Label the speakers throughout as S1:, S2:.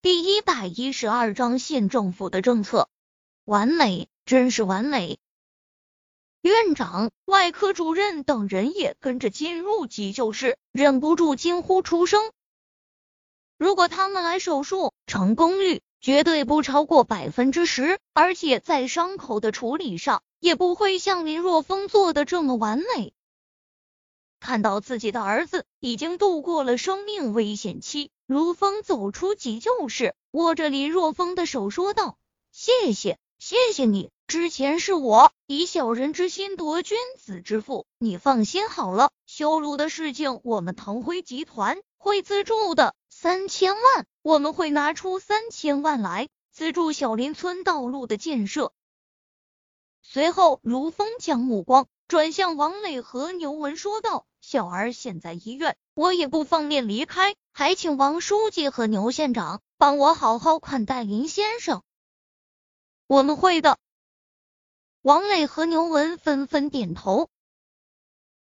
S1: 第一百一十二章县政府的政策完美，真是完美。院长、外科主任等人也跟着进入急救室，忍不住惊呼出声。如果他们来手术，成功率绝对不超过百分之十，而且在伤口的处理上，也不会像林若风做的这么完美。看到自己的儿子已经度过了生命危险期，如风走出急救室，握着林若风的手说道：“谢谢，谢谢你。之前是我以小人之心夺君子之腹，你放心好了，修路的事情我们腾辉集团会资助的。”三千万，我们会拿出三千万来资助小林村道路的建设。随后，卢峰将目光转向王磊和牛文，说道：“小儿现在医院，我也不方便离开，还请王书记和牛县长帮我好好款待林先生。”我们会的。王磊和牛文纷纷点头。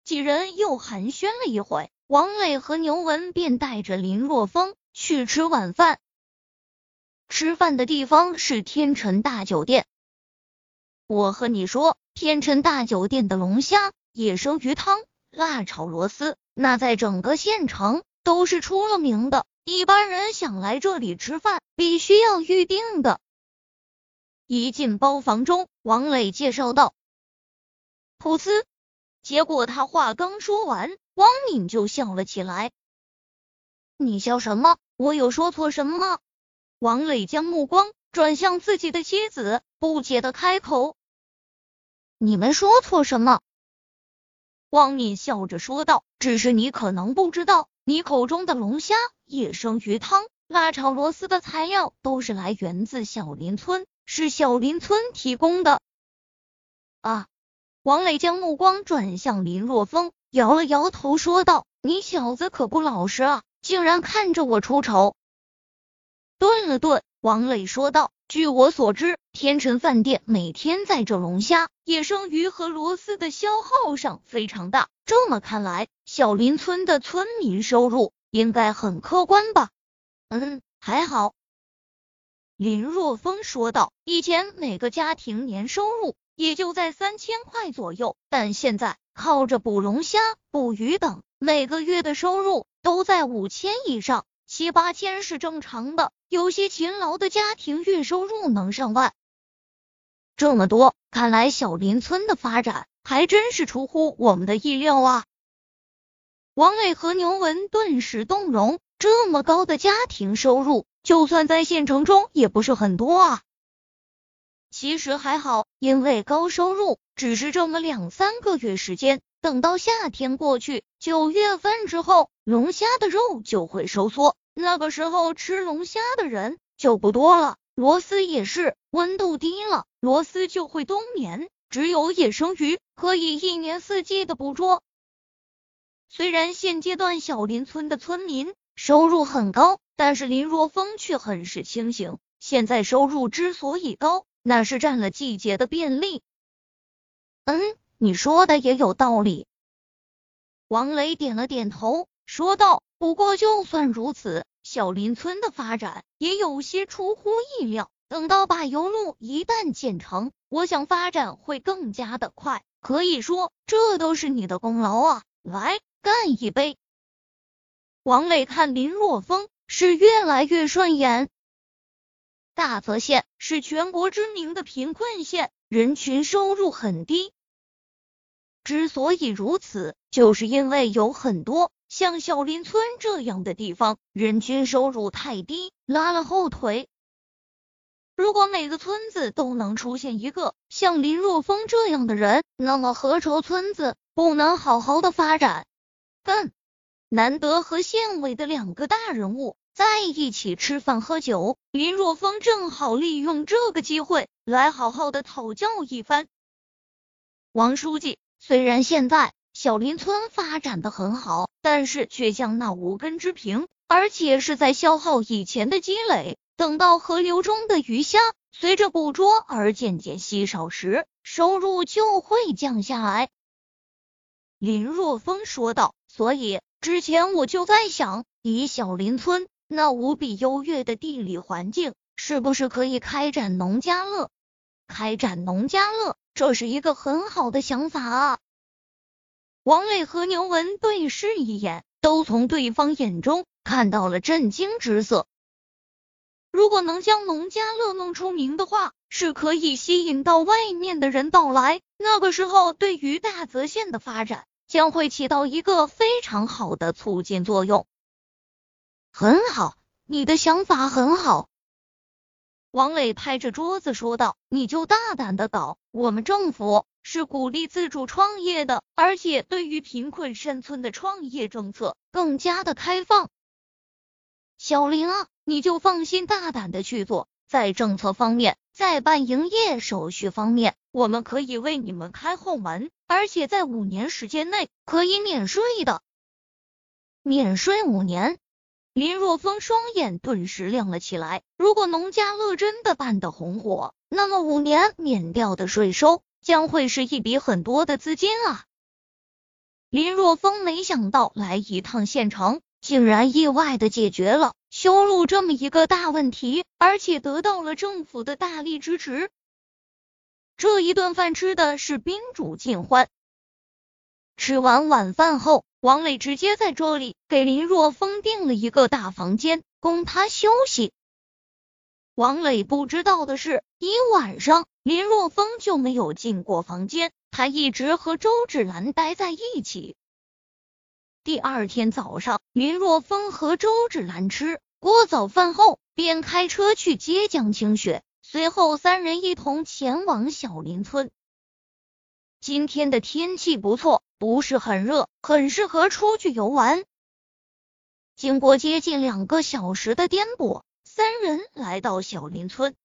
S1: 几人又寒暄了一会。王磊和牛文便带着林若风去吃晚饭。吃饭的地方是天辰大酒店。我和你说，天辰大酒店的龙虾、野生鱼汤、辣炒螺丝，那在整个县城都是出了名的。一般人想来这里吃饭，必须要预定的。一进包房中，王磊介绍道：“噗呲。”结果他话刚说完，汪敏就笑了起来。你笑什么？我有说错什么吗？王磊将目光转向自己的妻子，不解的开口：“你没说错什么。”汪敏笑着说道：“只是你可能不知道，你口中的龙虾、野生鱼汤、辣炒螺丝的材料都是来源自小林村，是小林村提供的。”啊。王磊将目光转向林若风，摇了摇头，说道：“你小子可不老实啊，竟然看着我出丑。”顿了顿，王磊说道：“据我所知，天辰饭店每天在这龙虾、野生鱼和螺丝的消耗上非常大。这么看来，小林村的村民收入应该很可观吧？”“嗯，还好。”林若风说道：“以前每个家庭年收入……”也就在三千块左右，但现在靠着捕龙虾、捕鱼等，每个月的收入都在五千以上，七八千是正常的。有些勤劳的家庭月收入能上万。这么多，看来小林村的发展还真是出乎我们的意料啊！王磊和牛文顿时动容，这么高的家庭收入，就算在县城中也不是很多啊。其实还好，因为高收入只是这么两三个月时间，等到夏天过去，九月份之后，龙虾的肉就会收缩，那个时候吃龙虾的人就不多了。螺丝也是，温度低了，螺丝就会冬眠，只有野生鱼可以一年四季的捕捉。虽然现阶段小林村的村民收入很高，但是林若风却很是清醒。现在收入之所以高，那是占了季节的便利。嗯，你说的也有道理。王雷点了点头，说道：“不过就算如此，小林村的发展也有些出乎意料。等到柏油路一旦建成，我想发展会更加的快。可以说，这都是你的功劳啊！来，干一杯！”王磊看林若风是越来越顺眼。大泽县是全国知名的贫困县，人群收入很低。之所以如此，就是因为有很多像小林村这样的地方，人均收入太低，拉了后腿。如果每个村子都能出现一个像林若风这样的人，那么何愁村子不能好好的发展？干！难得和县委的两个大人物。在一起吃饭喝酒，林若风正好利用这个机会来好好的讨教一番。王书记，虽然现在小林村发展的很好，但是却像那无根之萍，而且是在消耗以前的积累。等到河流中的鱼虾随着捕捉而渐渐稀少时，收入就会降下来。林若风说道。所以之前我就在想，以小林村。那无比优越的地理环境，是不是可以开展农家乐？开展农家乐，这是一个很好的想法啊！王磊和牛文对视一眼，都从对方眼中看到了震惊之色。如果能将农家乐弄出名的话，是可以吸引到外面的人到来。那个时候，对于大泽县的发展将会起到一个非常好的促进作用。很好，你的想法很好。王磊拍着桌子说道：“你就大胆的搞，我们政府是鼓励自主创业的，而且对于贫困山村的创业政策更加的开放。小林啊。”你就放心大胆的去做，在政策方面，在办营业手续方面，我们可以为你们开后门，而且在五年时间内可以免税的。免税五年，林若风双眼顿时亮了起来。如果农家乐真的办得红火，那么五年免掉的税收将会是一笔很多的资金啊！林若风没想到来一趟县城。竟然意外的解决了修路这么一个大问题，而且得到了政府的大力支持。这一顿饭吃的是宾主尽欢。吃完晚饭后，王磊直接在这里给林若风订了一个大房间，供他休息。王磊不知道的是，一晚上林若风就没有进过房间，他一直和周芷兰待在一起。第二天早上，林若风和周芷兰吃过早饭后，便开车去接江清雪。随后，三人一同前往小林村。今天的天气不错，不是很热，很适合出去游玩。经过接近两个小时的颠簸，三人来到小林村。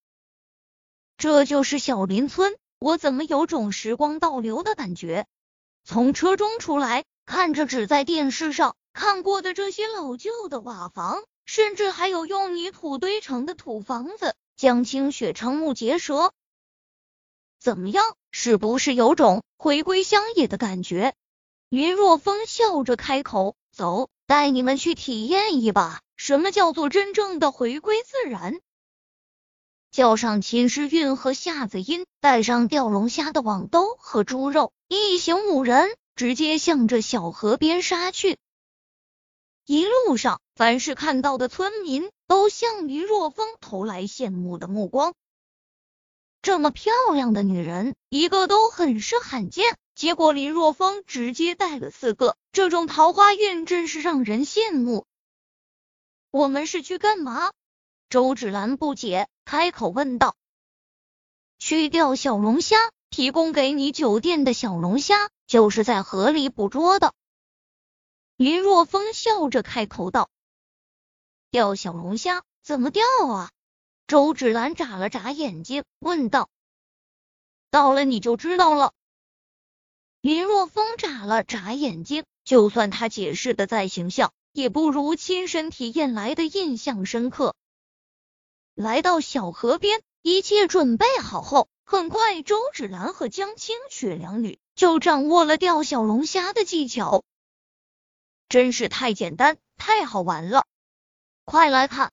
S1: 这就是小林村，我怎么有种时光倒流的感觉？从车中出来。看着只在电视上看过的这些老旧的瓦房，甚至还有用泥土堆成的土房子，江清雪瞠目结舌。怎么样，是不是有种回归乡野的感觉？林若风笑着开口：“走，带你们去体验一把，什么叫做真正的回归自然。”叫上秦诗韵和夏子音，带上钓龙虾的网兜和猪肉，一行五人。直接向着小河边杀去。一路上，凡是看到的村民都向林若风投来羡慕的目光。这么漂亮的女人，一个都很是罕见。结果林若风直接带了四个，这种桃花运真是让人羡慕。我们是去干嘛？周芷兰不解，开口问道：“去钓小龙虾。”提供给你酒店的小龙虾，就是在河里捕捉的。林若风笑着开口道：“钓小龙虾怎么钓啊？”周芷兰眨了眨眼睛，问道：“到了你就知道了。”林若风眨了眨眼睛，就算他解释的再形象，也不如亲身体验来的印象深刻。来到小河边，一切准备好后。很快，周芷兰和江清雪两女就掌握了钓小龙虾的技巧，真是太简单，太好玩了！快来看，